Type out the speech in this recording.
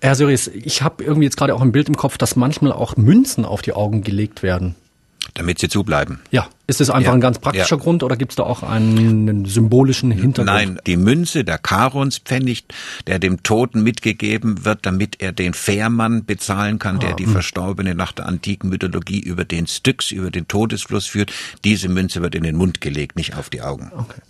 Herr Syris, ich habe irgendwie jetzt gerade auch ein Bild im Kopf, dass manchmal auch Münzen auf die Augen gelegt werden. Damit sie zubleiben. Ja, ist das einfach Ja, ein ganz praktischer ja. Grund oder gibt es da auch einen symbolischen Hintergrund? Nein, die Münze, der Karonspfennig, der dem Toten mitgegeben wird, damit er den Fährmann bezahlen kann, der ah, die hm. Verstorbene nach der antiken Mythologie über den Styx, über den Todesfluss führt. Diese Münze wird in den Mund gelegt, nicht auf die Augen. Okay.